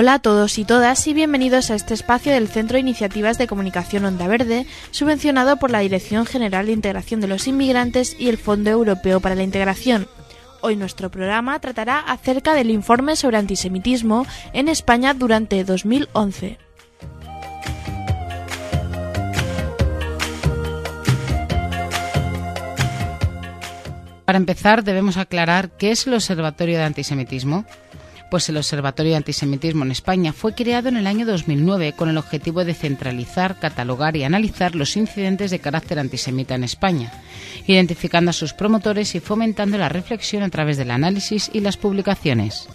Hola a todos y todas y bienvenidos a este espacio del Centro de Iniciativas de Comunicación Onda Verde, subvencionado por la Dirección General de Integración de los Inmigrantes y el Fondo Europeo para la Integración. Hoy nuestro programa tratará acerca del informe sobre antisemitismo en España durante 2011. Para empezar, debemos aclarar qué es el Observatorio de Antisemitismo. Pues el Observatorio de Antisemitismo en España fue creado en el año 2009 con el objetivo de centralizar, catalogar y analizar los incidentes de carácter antisemita en España, identificando a sus promotores y fomentando la reflexión a través del análisis y las publicaciones.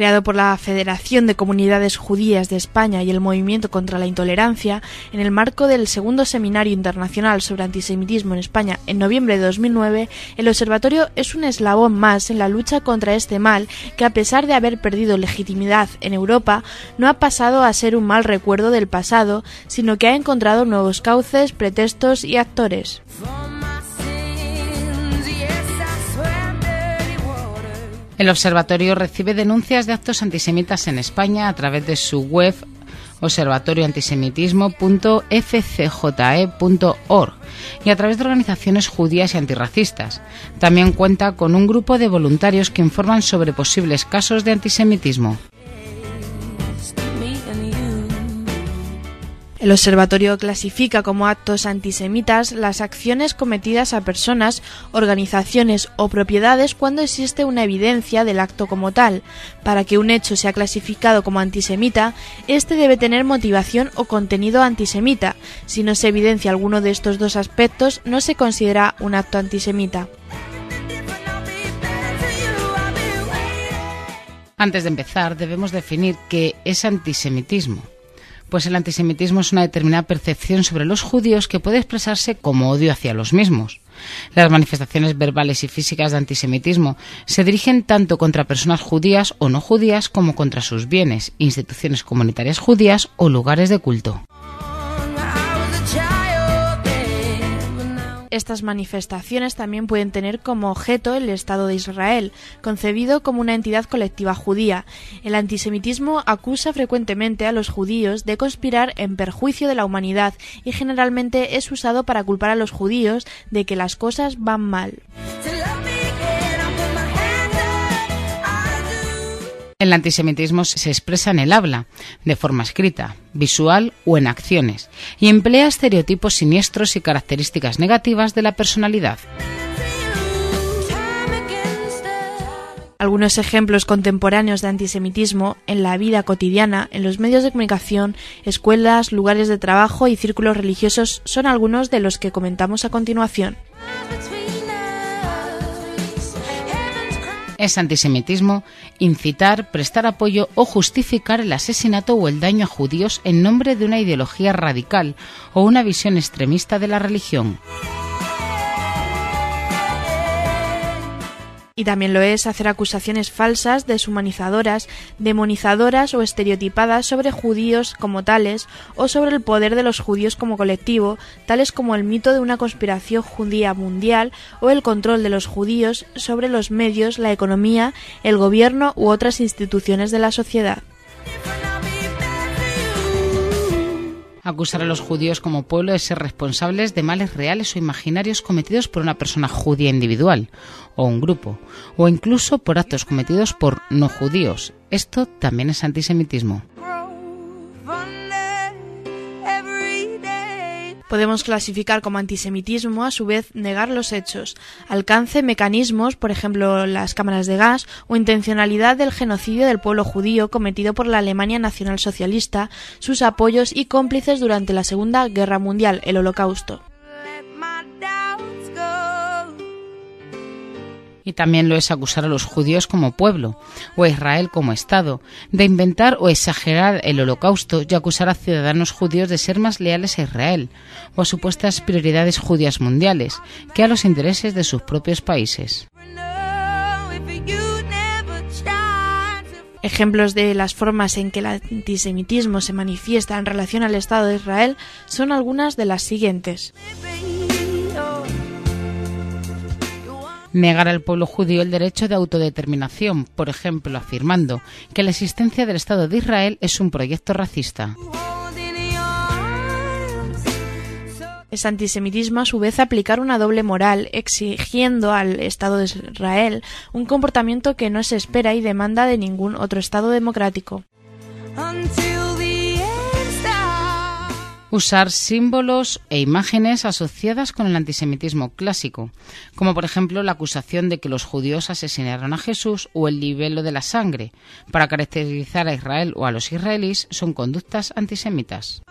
Creado por la Federación de Comunidades Judías de España y el Movimiento contra la Intolerancia, en el marco del segundo Seminario Internacional sobre Antisemitismo en España en noviembre de 2009, el observatorio es un eslabón más en la lucha contra este mal que, a pesar de haber perdido legitimidad en Europa, no ha pasado a ser un mal recuerdo del pasado, sino que ha encontrado nuevos cauces, pretextos y actores. El observatorio recibe denuncias de actos antisemitas en España a través de su web observatorioantisemitismo.fcje.org y a través de organizaciones judías y antirracistas. También cuenta con un grupo de voluntarios que informan sobre posibles casos de antisemitismo. El observatorio clasifica como actos antisemitas las acciones cometidas a personas, organizaciones o propiedades cuando existe una evidencia del acto como tal. Para que un hecho sea clasificado como antisemita, este debe tener motivación o contenido antisemita. Si no se evidencia alguno de estos dos aspectos, no se considera un acto antisemita. Antes de empezar, debemos definir qué es antisemitismo pues el antisemitismo es una determinada percepción sobre los judíos que puede expresarse como odio hacia los mismos. Las manifestaciones verbales y físicas de antisemitismo se dirigen tanto contra personas judías o no judías como contra sus bienes, instituciones comunitarias judías o lugares de culto. Estas manifestaciones también pueden tener como objeto el Estado de Israel, concebido como una entidad colectiva judía. El antisemitismo acusa frecuentemente a los judíos de conspirar en perjuicio de la humanidad y generalmente es usado para culpar a los judíos de que las cosas van mal. El antisemitismo se expresa en el habla, de forma escrita, visual o en acciones, y emplea estereotipos siniestros y características negativas de la personalidad. Algunos ejemplos contemporáneos de antisemitismo en la vida cotidiana, en los medios de comunicación, escuelas, lugares de trabajo y círculos religiosos son algunos de los que comentamos a continuación. Es antisemitismo incitar, prestar apoyo o justificar el asesinato o el daño a judíos en nombre de una ideología radical o una visión extremista de la religión. Y también lo es hacer acusaciones falsas, deshumanizadoras, demonizadoras o estereotipadas sobre judíos como tales o sobre el poder de los judíos como colectivo, tales como el mito de una conspiración judía mundial o el control de los judíos sobre los medios, la economía, el gobierno u otras instituciones de la sociedad. Acusar a los judíos como pueblo de ser responsables de males reales o imaginarios cometidos por una persona judía individual o un grupo, o incluso por actos cometidos por no judíos. Esto también es antisemitismo. Podemos clasificar como antisemitismo, a su vez, negar los hechos, alcance, mecanismos, por ejemplo, las cámaras de gas, o intencionalidad del genocidio del pueblo judío cometido por la Alemania nacionalsocialista, sus apoyos y cómplices durante la Segunda Guerra Mundial, el Holocausto. Y también lo es acusar a los judíos como pueblo, o a Israel como Estado, de inventar o exagerar el holocausto y acusar a ciudadanos judíos de ser más leales a Israel, o a supuestas prioridades judías mundiales, que a los intereses de sus propios países. Ejemplos de las formas en que el antisemitismo se manifiesta en relación al Estado de Israel son algunas de las siguientes. Negar al pueblo judío el derecho de autodeterminación, por ejemplo, afirmando que la existencia del Estado de Israel es un proyecto racista. Es antisemitismo a su vez aplicar una doble moral, exigiendo al Estado de Israel un comportamiento que no se espera y demanda de ningún otro Estado democrático. Usar símbolos e imágenes asociadas con el antisemitismo clásico, como por ejemplo la acusación de que los judíos asesinaron a Jesús o el libelo de la sangre, para caracterizar a Israel o a los israelíes, son conductas antisemitas.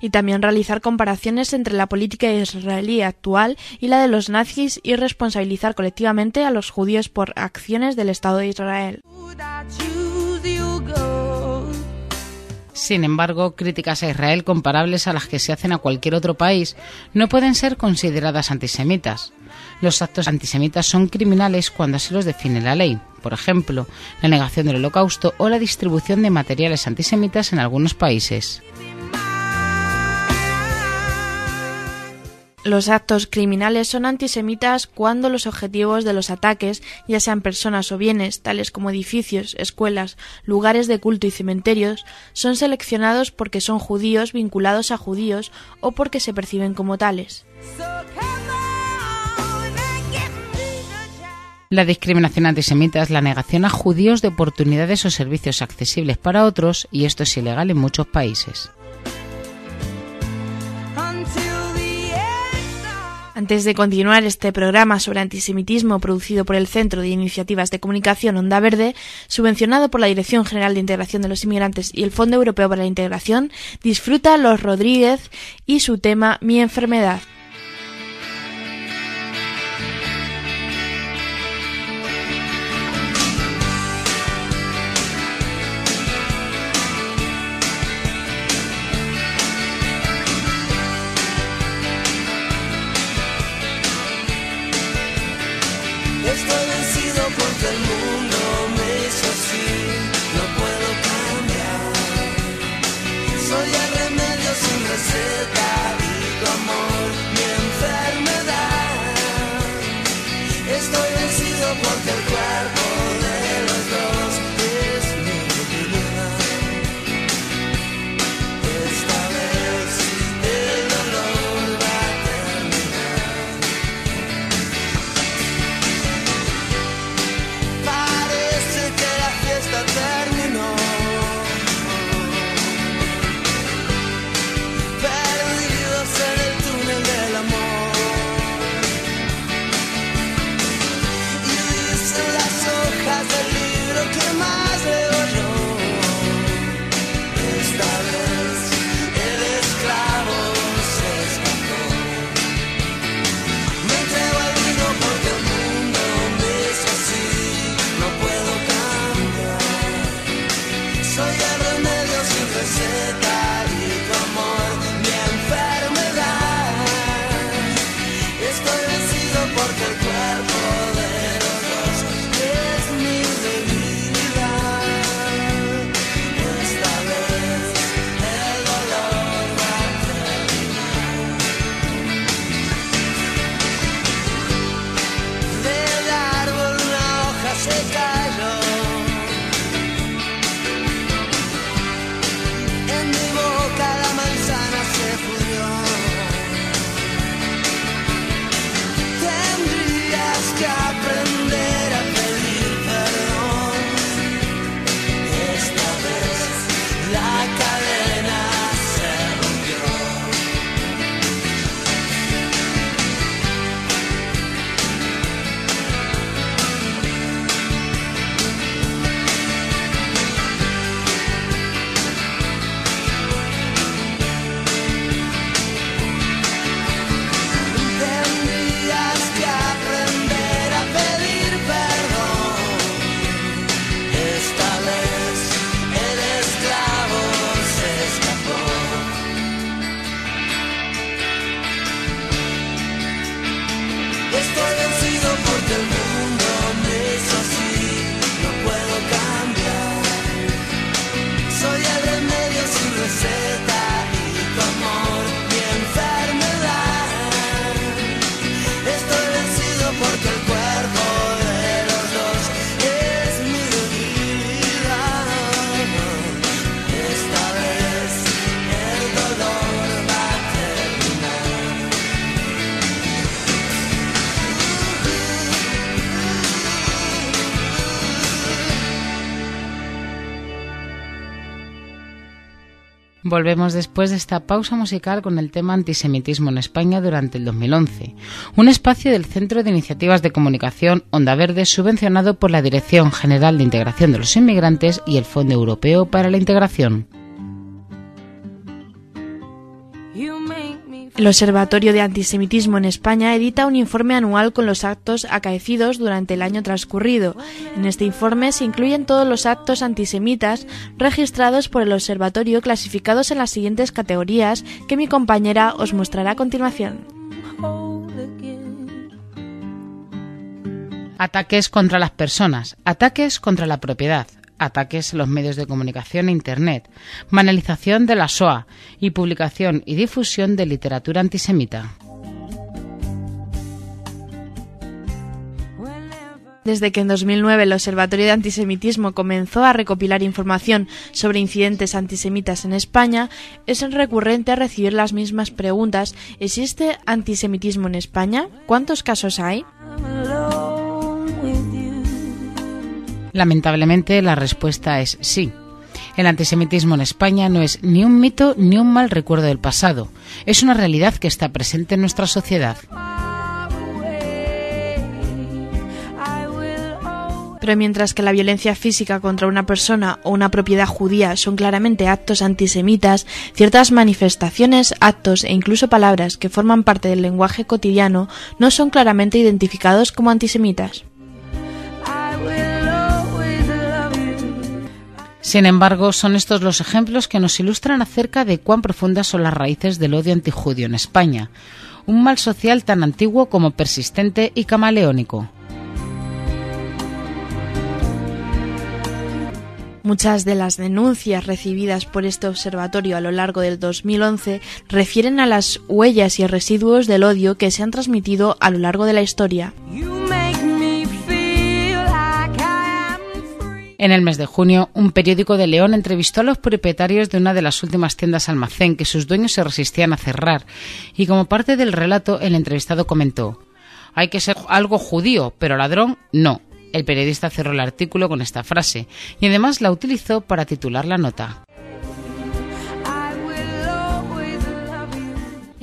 y también realizar comparaciones entre la política israelí actual y la de los nazis y responsabilizar colectivamente a los judíos por acciones del Estado de Israel. Sin embargo, críticas a Israel comparables a las que se hacen a cualquier otro país no pueden ser consideradas antisemitas. Los actos antisemitas son criminales cuando así los define la ley, por ejemplo, la negación del holocausto o la distribución de materiales antisemitas en algunos países. Los actos criminales son antisemitas cuando los objetivos de los ataques, ya sean personas o bienes, tales como edificios, escuelas, lugares de culto y cementerios, son seleccionados porque son judíos vinculados a judíos o porque se perciben como tales. La discriminación antisemita es la negación a judíos de oportunidades o servicios accesibles para otros y esto es ilegal en muchos países. Antes de continuar este programa sobre antisemitismo producido por el Centro de Iniciativas de Comunicación Onda Verde, subvencionado por la Dirección General de Integración de los Inmigrantes y el Fondo Europeo para la Integración, disfruta Los Rodríguez y su tema Mi enfermedad. Volvemos después de esta pausa musical con el tema antisemitismo en España durante el 2011, un espacio del Centro de Iniciativas de Comunicación Onda Verde subvencionado por la Dirección General de Integración de los Inmigrantes y el Fondo Europeo para la Integración. El Observatorio de Antisemitismo en España edita un informe anual con los actos acaecidos durante el año transcurrido. En este informe se incluyen todos los actos antisemitas registrados por el observatorio clasificados en las siguientes categorías que mi compañera os mostrará a continuación. Ataques contra las personas, ataques contra la propiedad, ataques a los medios de comunicación e Internet, banalización de la SOA y publicación y difusión de literatura antisemita. Desde que en 2009 el Observatorio de Antisemitismo comenzó a recopilar información sobre incidentes antisemitas en España, es recurrente recibir las mismas preguntas. ¿Existe antisemitismo en España? ¿Cuántos casos hay? Lamentablemente la respuesta es sí. El antisemitismo en España no es ni un mito ni un mal recuerdo del pasado. Es una realidad que está presente en nuestra sociedad. Pero mientras que la violencia física contra una persona o una propiedad judía son claramente actos antisemitas, ciertas manifestaciones, actos e incluso palabras que forman parte del lenguaje cotidiano no son claramente identificados como antisemitas. Sin embargo, son estos los ejemplos que nos ilustran acerca de cuán profundas son las raíces del odio antijudío en España, un mal social tan antiguo como persistente y camaleónico. Muchas de las denuncias recibidas por este observatorio a lo largo del 2011 refieren a las huellas y residuos del odio que se han transmitido a lo largo de la historia. En el mes de junio, un periódico de León entrevistó a los propietarios de una de las últimas tiendas almacén que sus dueños se resistían a cerrar, y como parte del relato, el entrevistado comentó Hay que ser algo judío, pero ladrón no. El periodista cerró el artículo con esta frase, y además la utilizó para titular la nota.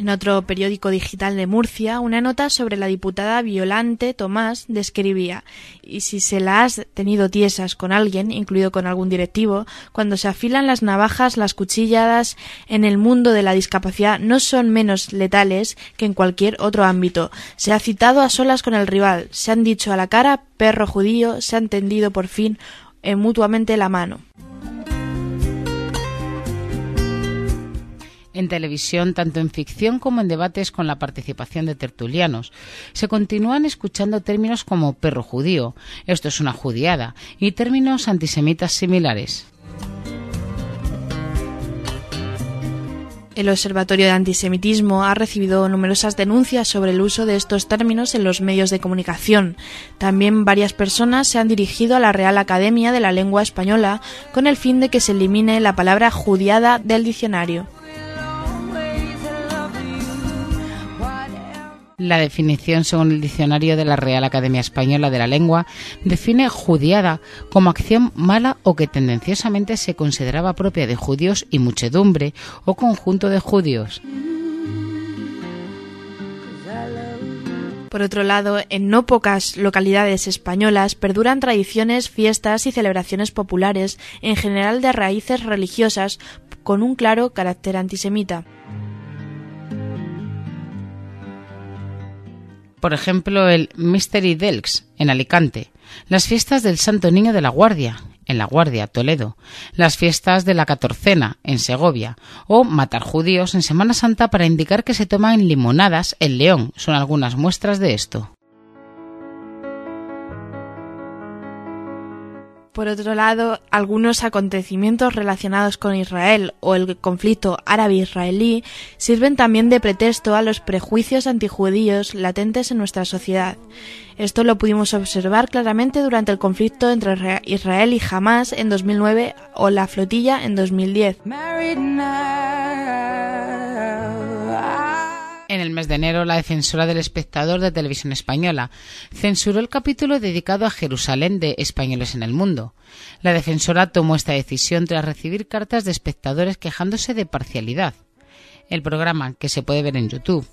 En otro periódico digital de Murcia, una nota sobre la diputada Violante Tomás describía y si se la has tenido tiesas con alguien, incluido con algún directivo, cuando se afilan las navajas, las cuchilladas en el mundo de la discapacidad no son menos letales que en cualquier otro ámbito. Se ha citado a solas con el rival, se han dicho a la cara perro judío, se han tendido por fin eh, mutuamente la mano. En televisión, tanto en ficción como en debates con la participación de tertulianos. Se continúan escuchando términos como perro judío, esto es una judiada, y términos antisemitas similares. El Observatorio de Antisemitismo ha recibido numerosas denuncias sobre el uso de estos términos en los medios de comunicación. También varias personas se han dirigido a la Real Academia de la Lengua Española con el fin de que se elimine la palabra judiada del diccionario. La definición, según el diccionario de la Real Academia Española de la Lengua, define judiada como acción mala o que tendenciosamente se consideraba propia de judíos y muchedumbre o conjunto de judíos. Por otro lado, en no pocas localidades españolas perduran tradiciones, fiestas y celebraciones populares, en general de raíces religiosas, con un claro carácter antisemita. Por ejemplo, el Mystery Delks en Alicante, las fiestas del Santo Niño de la Guardia en La Guardia, Toledo, las fiestas de la Catorcena en Segovia. O matar judíos en Semana Santa para indicar que se toman limonadas en León. Son algunas muestras de esto. Por otro lado, algunos acontecimientos relacionados con Israel o el conflicto árabe-israelí sirven también de pretexto a los prejuicios antijudíos latentes en nuestra sociedad. Esto lo pudimos observar claramente durante el conflicto entre Israel y Hamas en 2009 o la flotilla en 2010. En el mes de enero, la defensora del espectador de Televisión Española censuró el capítulo dedicado a Jerusalén de Españoles en el Mundo. La defensora tomó esta decisión tras recibir cartas de espectadores quejándose de parcialidad. El programa, que se puede ver en YouTube,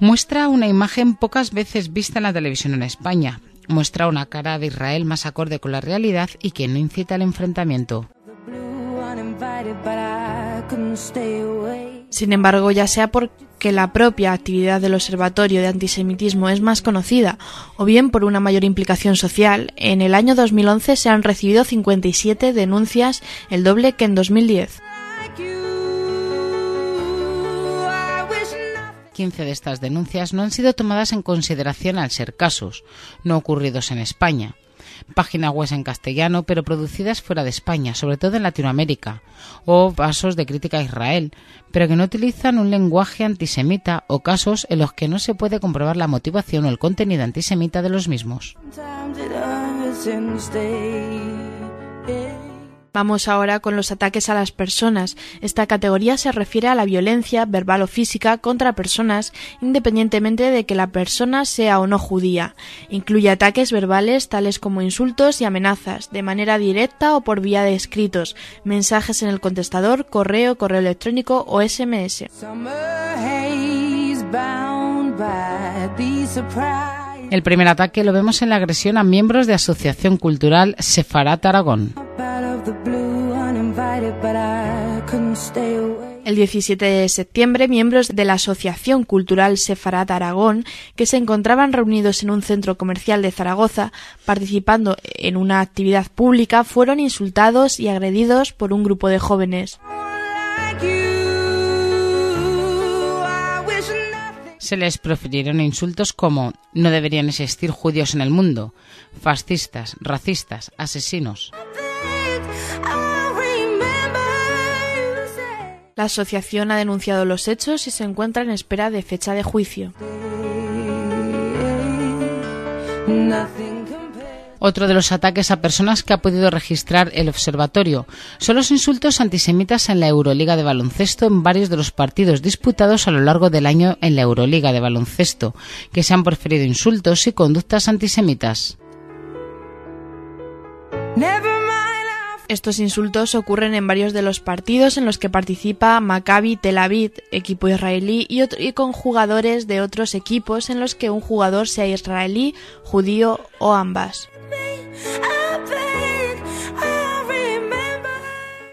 muestra una imagen pocas veces vista en la televisión en España. Muestra una cara de Israel más acorde con la realidad y que no incita al enfrentamiento. Sin embargo, ya sea porque la propia actividad del Observatorio de Antisemitismo es más conocida o bien por una mayor implicación social, en el año 2011 se han recibido 57 denuncias, el doble que en 2010. 15 de estas denuncias no han sido tomadas en consideración al ser casos, no ocurridos en España páginas web en castellano, pero producidas fuera de España, sobre todo en Latinoamérica, o casos de crítica a Israel, pero que no utilizan un lenguaje antisemita o casos en los que no se puede comprobar la motivación o el contenido antisemita de los mismos. Vamos ahora con los ataques a las personas. Esta categoría se refiere a la violencia verbal o física contra personas independientemente de que la persona sea o no judía. Incluye ataques verbales tales como insultos y amenazas, de manera directa o por vía de escritos, mensajes en el contestador, correo, correo electrónico o SMS. El primer ataque lo vemos en la agresión a miembros de Asociación Cultural Sefarat Aragón. El 17 de septiembre, miembros de la Asociación Cultural Sefarat Aragón, que se encontraban reunidos en un centro comercial de Zaragoza, participando en una actividad pública, fueron insultados y agredidos por un grupo de jóvenes. se les profirieron insultos como no deberían existir judíos en el mundo, fascistas, racistas, asesinos. La asociación ha denunciado los hechos y se encuentra en espera de fecha de juicio. Otro de los ataques a personas que ha podido registrar el observatorio son los insultos antisemitas en la Euroliga de baloncesto en varios de los partidos disputados a lo largo del año en la Euroliga de baloncesto, que se han proferido insultos y conductas antisemitas. Estos insultos ocurren en varios de los partidos en los que participa Maccabi Tel Aviv, equipo israelí, y, con jugadores de otros equipos en los que un jugador sea israelí, judío o ambas.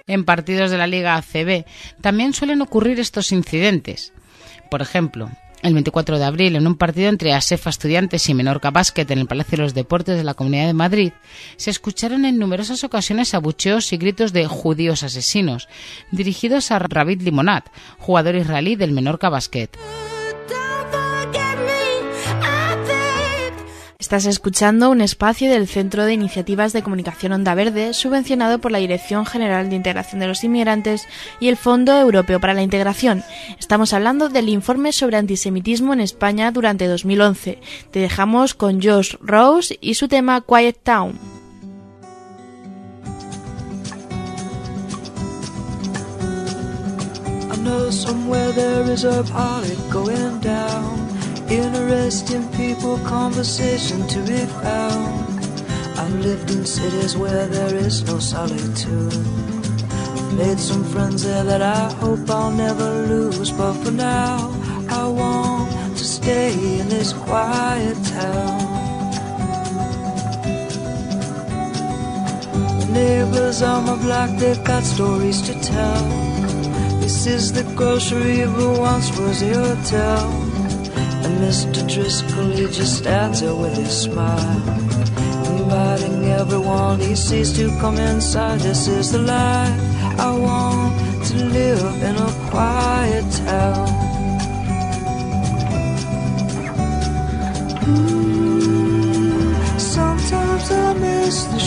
En partidos de la Liga ACB también suelen ocurrir estos incidentes. Por ejemplo, el 24 de abril, en un partido entre ASEFA Estudiantes y Menorca Basket en el Palacio de los Deportes de la Comunidad de Madrid, se escucharon en numerosas ocasiones abucheos y gritos de judíos asesinos, dirigidos a Ravid Limonat, jugador israelí del Menorca Basket. Estás escuchando un espacio del Centro de Iniciativas de Comunicación Onda Verde, subvencionado por la Dirección General de Integración de los Inmigrantes y el Fondo Europeo para la Integración. Estamos hablando del informe sobre antisemitismo en España durante 2011. Te dejamos con Josh Rose y su tema Quiet Town. Interesting people, conversation to be found. I've lived in cities where there is no solitude. I've made some friends there that I hope I'll never lose. But for now, I want to stay in this quiet town. The neighbors on my block, they've got stories to tell. This is the grocery, but once was a hotel. And Mr. Driscoll, he just stands there with his smile, inviting everyone he sees to come inside. This is the life I want to live in a quiet town. Ooh, sometimes I miss the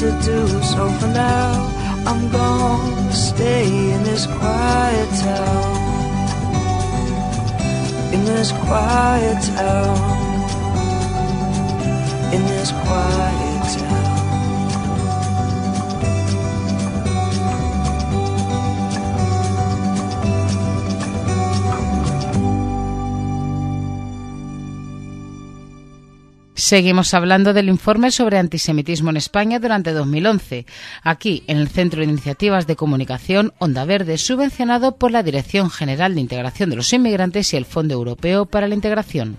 to do. So for now, I'm gonna stay in this quiet town. In this quiet town. In this quiet Seguimos hablando del informe sobre antisemitismo en España durante 2011, aquí en el Centro de Iniciativas de Comunicación Onda Verde, subvencionado por la Dirección General de Integración de los Inmigrantes y el Fondo Europeo para la Integración.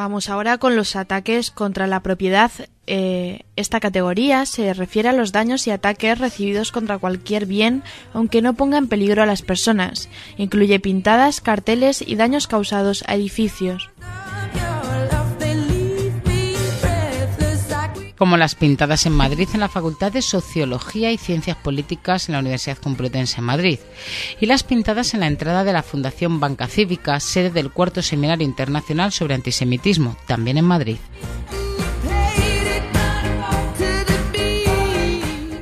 Vamos ahora con los ataques contra la propiedad. Eh, esta categoría se refiere a los daños y ataques recibidos contra cualquier bien, aunque no ponga en peligro a las personas. Incluye pintadas, carteles y daños causados a edificios. Como las pintadas en Madrid en la Facultad de Sociología y Ciencias Políticas en la Universidad Complutense de Madrid, y las pintadas en la entrada de la Fundación Banca Cívica, sede del cuarto Seminario Internacional sobre Antisemitismo, también en Madrid.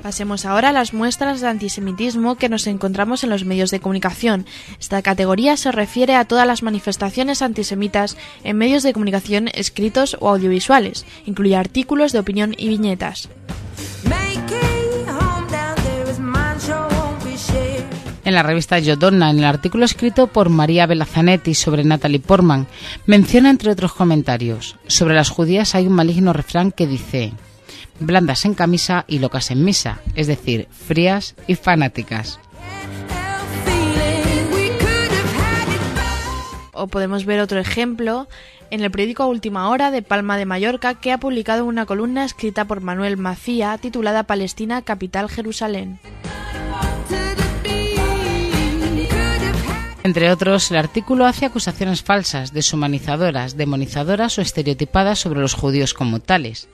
Pasemos ahora a las muestras de antisemitismo que nos encontramos en los medios de comunicación. Esta categoría se refiere a todas las manifestaciones antisemitas en medios de comunicación escritos o audiovisuales. Incluye artículos de opinión y viñetas. En la revista Yodonna, en el artículo escrito por María Belazanetti sobre Natalie Portman, menciona entre otros comentarios, sobre las judías hay un maligno refrán que dice blandas en camisa y locas en misa, es decir, frías y fanáticas. O podemos ver otro ejemplo en el periódico Última Hora de Palma de Mallorca, que ha publicado una columna escrita por Manuel Macía titulada Palestina, capital Jerusalén. Entre otros, el artículo hace acusaciones falsas, deshumanizadoras, demonizadoras o estereotipadas sobre los judíos como tales,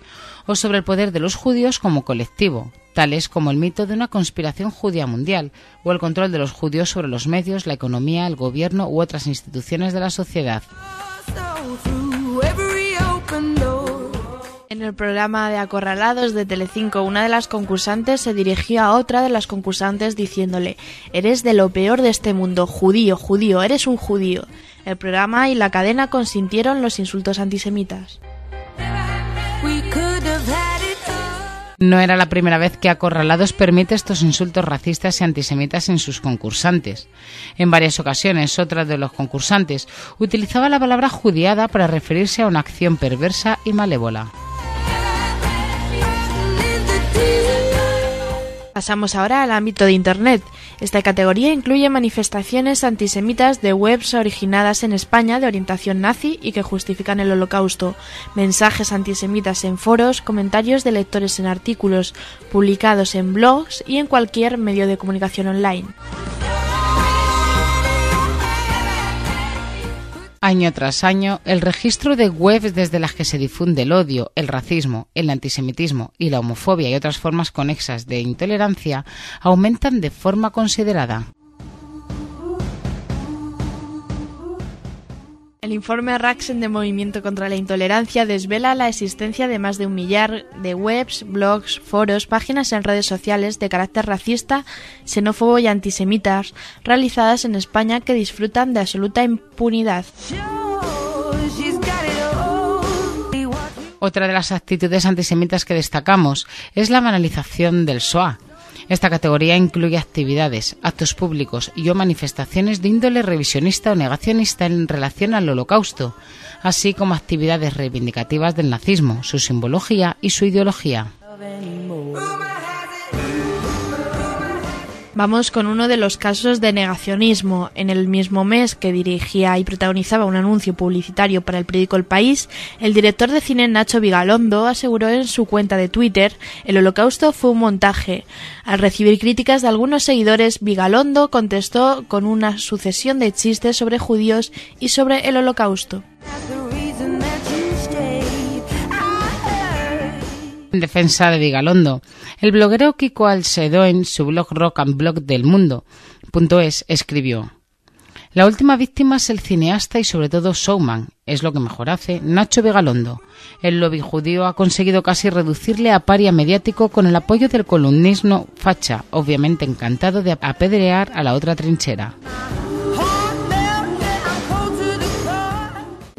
o sobre el poder de los judíos como colectivo, tales como el mito de una conspiración judía mundial o el control de los judíos sobre los medios, la economía, el gobierno u otras instituciones de la sociedad. En el programa de Acorralados de Telecinco, una de las concursantes se dirigió a otra de las concursantes diciéndole: Eres de lo peor de este mundo, judío, judío, eres un judío. El programa y la cadena consintieron los insultos antisemitas. No era la primera vez que Acorralados permite estos insultos racistas y antisemitas en sus concursantes. En varias ocasiones, otra de los concursantes utilizaba la palabra judiada para referirse a una acción perversa y malévola. Pasamos ahora al ámbito de Internet. Esta categoría incluye manifestaciones antisemitas de webs originadas en España de orientación nazi y que justifican el holocausto, mensajes antisemitas en foros, comentarios de lectores en artículos publicados en blogs y en cualquier medio de comunicación online. Año tras año, el registro de webs desde las que se difunde el odio, el racismo, el antisemitismo y la homofobia y otras formas conexas de intolerancia aumentan de forma considerada. El informe Raxen de Movimiento contra la Intolerancia desvela la existencia de más de un millar de webs, blogs, foros, páginas en redes sociales de carácter racista, xenófobo y antisemitas realizadas en España que disfrutan de absoluta impunidad. Otra de las actitudes antisemitas que destacamos es la banalización del SOA, esta categoría incluye actividades, actos públicos y o manifestaciones de índole revisionista o negacionista en relación al holocausto, así como actividades reivindicativas del nazismo, su simbología y su ideología. Vamos con uno de los casos de negacionismo. En el mismo mes que dirigía y protagonizaba un anuncio publicitario para el periódico El País, el director de cine Nacho Vigalondo aseguró en su cuenta de Twitter el holocausto fue un montaje. Al recibir críticas de algunos seguidores, Vigalondo contestó con una sucesión de chistes sobre judíos y sobre el holocausto. En defensa de Vigalondo, el bloguero Kiko Alcedo en su blog Rock and Blog del Mundo .es escribió La última víctima es el cineasta y sobre todo showman, es lo que mejor hace, Nacho Vigalondo. El lobby judío ha conseguido casi reducirle a paria mediático con el apoyo del columnismo facha, obviamente encantado de apedrear a la otra trinchera.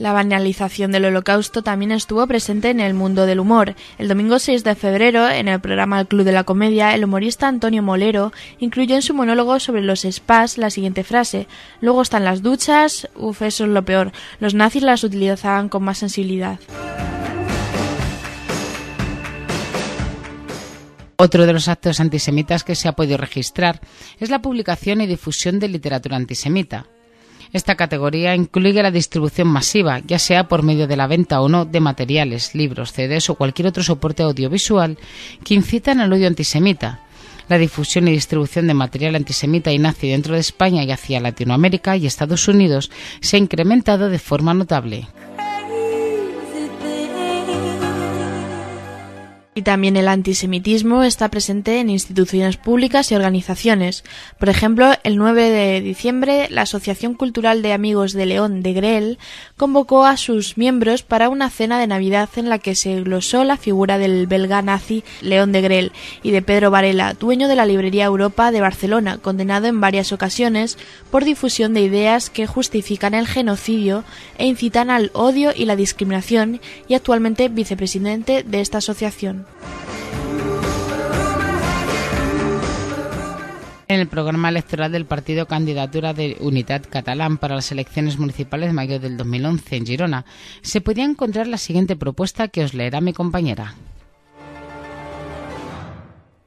La banalización del holocausto también estuvo presente en el mundo del humor. El domingo 6 de febrero, en el programa El Club de la Comedia, el humorista Antonio Molero incluyó en su monólogo sobre los spas la siguiente frase: Luego están las duchas, uff, eso es lo peor. Los nazis las utilizaban con más sensibilidad. Otro de los actos antisemitas que se ha podido registrar es la publicación y difusión de literatura antisemita. Esta categoría incluye la distribución masiva, ya sea por medio de la venta o no de materiales, libros, CDs o cualquier otro soporte audiovisual que incitan al odio antisemita. La difusión y distribución de material antisemita y nazi dentro de España y hacia Latinoamérica y Estados Unidos se ha incrementado de forma notable. Y también el antisemitismo está presente en instituciones públicas y organizaciones. Por ejemplo, el 9 de diciembre, la Asociación Cultural de Amigos de León de Grel convocó a sus miembros para una cena de Navidad en la que se glosó la figura del belga nazi León de Grel y de Pedro Varela, dueño de la librería Europa de Barcelona, condenado en varias ocasiones por difusión de ideas que justifican el genocidio e incitan al odio y la discriminación y actualmente vicepresidente de esta asociación. En el programa electoral del partido Candidatura de Unidad Catalán para las elecciones municipales de mayo del 2011 en Girona, se podía encontrar la siguiente propuesta que os leerá mi compañera.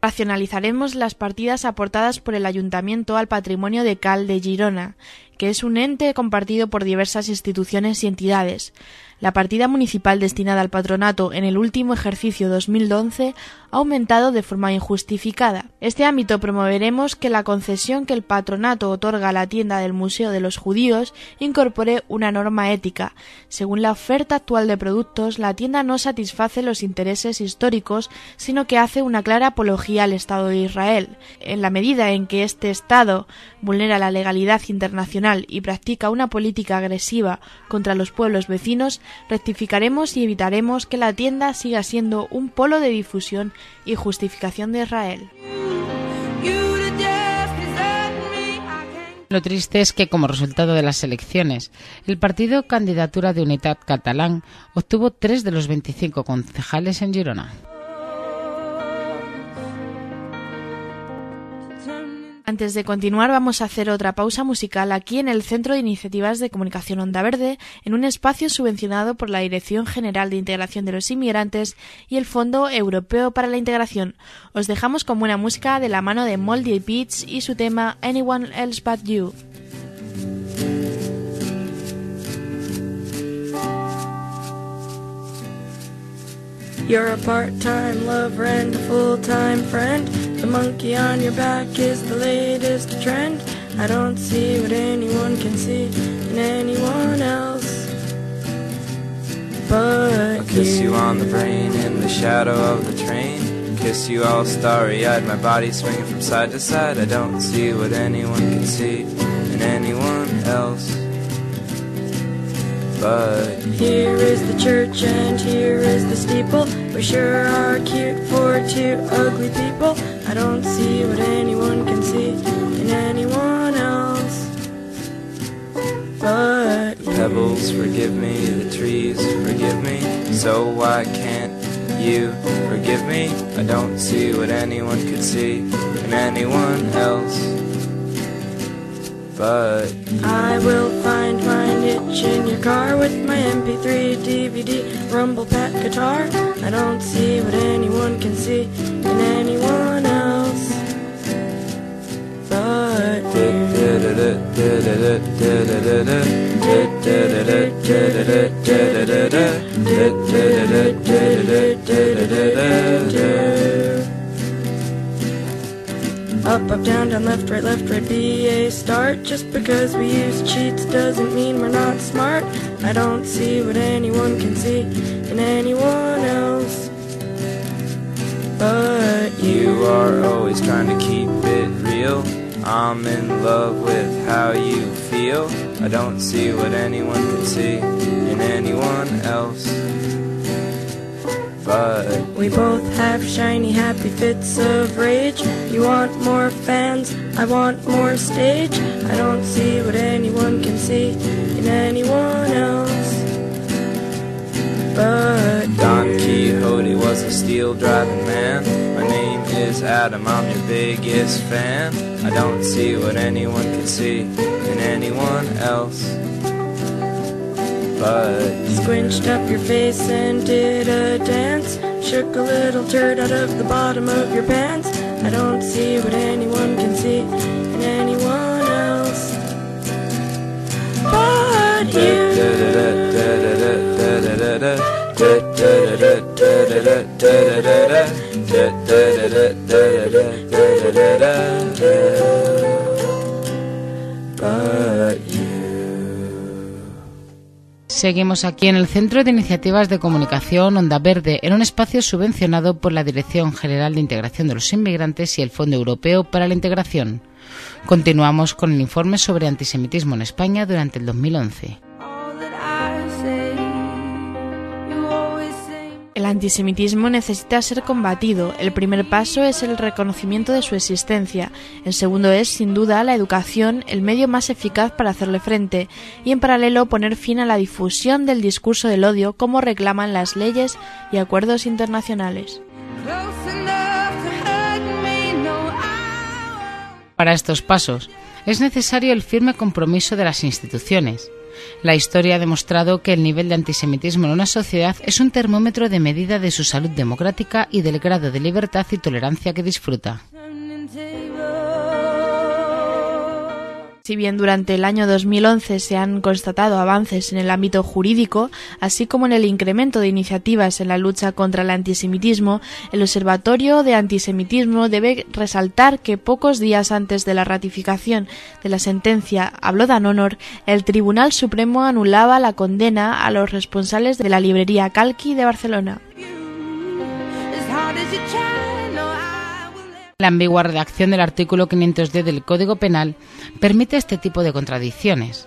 Racionalizaremos las partidas aportadas por el Ayuntamiento al patrimonio de Cal de Girona, que es un ente compartido por diversas instituciones y entidades. La partida municipal destinada al patronato en el último ejercicio 2011 ha aumentado de forma injustificada. Este ámbito promoveremos que la concesión que el patronato otorga a la tienda del Museo de los Judíos incorpore una norma ética. Según la oferta actual de productos, la tienda no satisface los intereses históricos, sino que hace una clara apología al Estado de Israel. En la medida en que este Estado vulnera la legalidad internacional y practica una política agresiva contra los pueblos vecinos, rectificaremos y evitaremos que la tienda siga siendo un polo de difusión y justificación de Israel. Lo triste es que, como resultado de las elecciones, el partido Candidatura de Unidad Catalán obtuvo tres de los 25 concejales en Girona. Antes de continuar vamos a hacer otra pausa musical aquí en el Centro de Iniciativas de Comunicación Onda Verde, en un espacio subvencionado por la Dirección General de Integración de los Inmigrantes y el Fondo Europeo para la Integración. Os dejamos con buena música de la mano de Moldy Beats y su tema Anyone Else But You. You're a part-time lover and a full-time friend. The monkey on your back is the latest trend. I don't see what anyone can see in anyone else. But I'll kiss you you. on the brain in the shadow of the train. Kiss you all starry eyed, my body swinging from side to side. I don't see what anyone can see in anyone else. But Here is the church and here is the steeple. We sure are cute for two ugly people. I don't see what anyone can see in anyone else. But pebbles forgive me, the trees forgive me. So why can't you forgive me? I don't see what anyone could see in anyone else. But I will find my niche in your car with my MP3, DVD, rumble pack guitar. I don't see what anyone can see in anyone else. But you. Up, up, down, down, left, right, left, right, be a start. Just because we use cheats doesn't mean we're not smart. I don't see what anyone can see in anyone else. But You are always trying to keep it real. I'm in love with how you feel. I don't see what anyone can see in anyone else. We both have shiny, happy fits of rage. You want more fans, I want more stage. I don't see what anyone can see in anyone else. But Don Quixote was a steel driving man. My name is Adam, I'm your biggest fan. I don't see what anyone can see in anyone else. But squinched up your face and did a dance. Shook a little turd out of the bottom of your pants. I don't see what anyone can see in anyone else. But you. Seguimos aquí en el Centro de Iniciativas de Comunicación Onda Verde, en un espacio subvencionado por la Dirección General de Integración de los Inmigrantes y el Fondo Europeo para la Integración. Continuamos con el informe sobre antisemitismo en España durante el 2011. Antisemitismo necesita ser combatido. El primer paso es el reconocimiento de su existencia. El segundo es, sin duda, la educación, el medio más eficaz para hacerle frente, y en paralelo poner fin a la difusión del discurso del odio como reclaman las leyes y acuerdos internacionales. Para estos pasos es necesario el firme compromiso de las instituciones. La historia ha demostrado que el nivel de antisemitismo en una sociedad es un termómetro de medida de su salud democrática y del grado de libertad y tolerancia que disfruta. Si bien durante el año 2011 se han constatado avances en el ámbito jurídico, así como en el incremento de iniciativas en la lucha contra el antisemitismo, el Observatorio de Antisemitismo debe resaltar que pocos días antes de la ratificación de la sentencia and Honor, el Tribunal Supremo anulaba la condena a los responsables de la librería Calqui de Barcelona. La ambigua redacción del artículo 510 del Código Penal permite este tipo de contradicciones.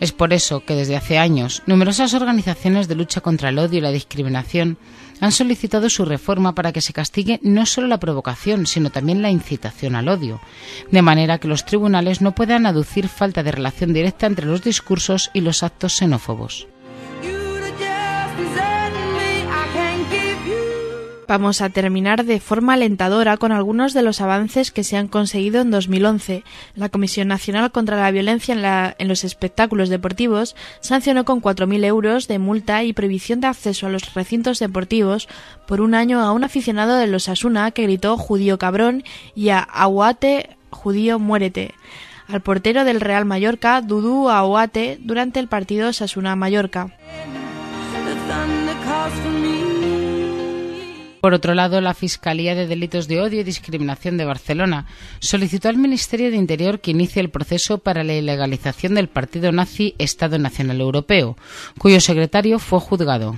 Es por eso que desde hace años numerosas organizaciones de lucha contra el odio y la discriminación han solicitado su reforma para que se castigue no solo la provocación, sino también la incitación al odio, de manera que los tribunales no puedan aducir falta de relación directa entre los discursos y los actos xenófobos. Vamos a terminar de forma alentadora con algunos de los avances que se han conseguido en 2011. La Comisión Nacional contra la Violencia en, la- en los Espectáculos Deportivos sancionó con 4.000 euros de multa y prohibición de acceso a los recintos deportivos por un año a un aficionado de los Asuna que gritó judío cabrón y a Aguate judío muérete al portero del Real Mallorca, Dudu Aguate, durante el partido Sasuna-Mallorca. Por otro lado, la Fiscalía de Delitos de Odio y Discriminación de Barcelona solicitó al Ministerio de Interior que inicie el proceso para la ilegalización del partido nazi Estado Nacional Europeo, cuyo secretario fue juzgado.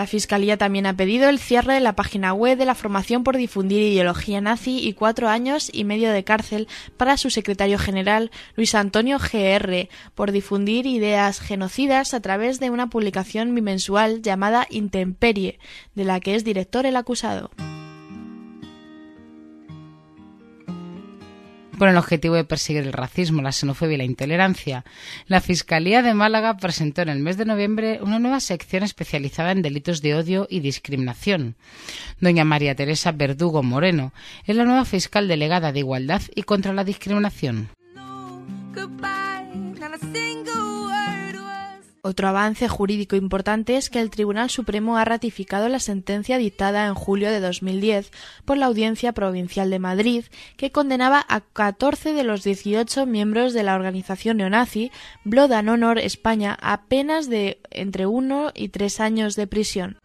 La Fiscalía también ha pedido el cierre de la página web de la formación por difundir ideología nazi y cuatro años y medio de cárcel para su secretario general, Luis Antonio GR, por difundir ideas genocidas a través de una publicación bimensual llamada Intemperie, de la que es director el acusado. Con el objetivo de perseguir el racismo, la xenofobia y la intolerancia, la Fiscalía de Málaga presentó en el mes de noviembre una nueva sección especializada en delitos de odio y discriminación. Doña María Teresa Verdugo Moreno es la nueva fiscal delegada de Igualdad y contra la Discriminación. No, goodbye. Otro avance jurídico importante es que el Tribunal Supremo ha ratificado la sentencia dictada en julio de 2010 por la Audiencia Provincial de Madrid, que condenaba a 14 de los 18 miembros de la organización neonazi Blood and Honor España a penas de entre 1 y 3 años de prisión.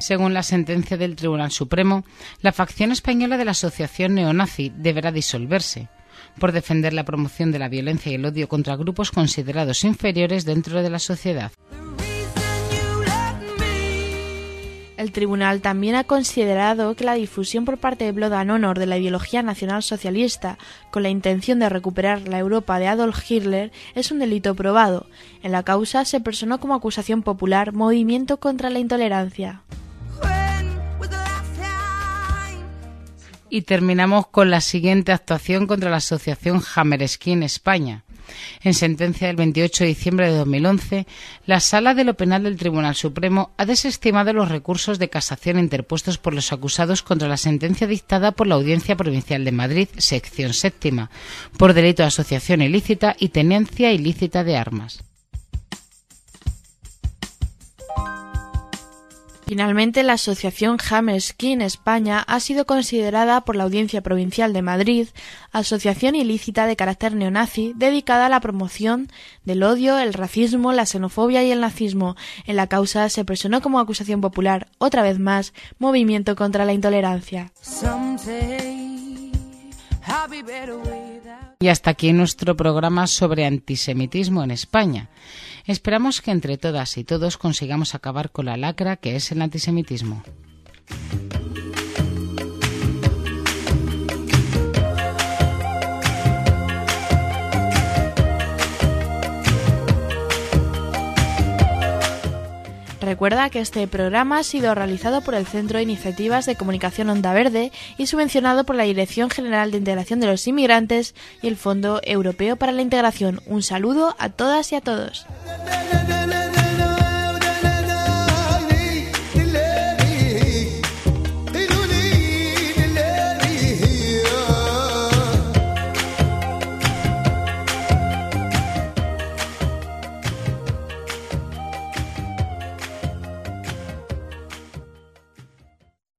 Según la sentencia del Tribunal Supremo, la facción española de la asociación neonazi deberá disolverse. Por defender la promoción de la violencia y el odio contra grupos considerados inferiores dentro de la sociedad. El tribunal también ha considerado que la difusión por parte de Blood and Honor de la ideología nacional socialista con la intención de recuperar la Europa de Adolf Hitler es un delito probado. En la causa se personó como acusación popular Movimiento contra la Intolerancia. Y terminamos con la siguiente actuación contra la Asociación Hammerskin España. En sentencia del 28 de diciembre de 2011, la Sala de lo Penal del Tribunal Supremo ha desestimado los recursos de casación interpuestos por los acusados contra la sentencia dictada por la Audiencia Provincial de Madrid, sección séptima, por delito de asociación ilícita y tenencia ilícita de armas. Finalmente, la asociación Hammerskin España ha sido considerada por la Audiencia Provincial de Madrid asociación ilícita de carácter neonazi dedicada a la promoción del odio, el racismo, la xenofobia y el nazismo. En la causa se presionó como acusación popular, otra vez más, movimiento contra la intolerancia. Y hasta aquí nuestro programa sobre antisemitismo en España. Esperamos que entre todas y todos consigamos acabar con la lacra que es el antisemitismo. Recuerda que este programa ha sido realizado por el Centro de Iniciativas de Comunicación Onda Verde y subvencionado por la Dirección General de Integración de los Inmigrantes y el Fondo Europeo para la Integración. Un saludo a todas y a todos.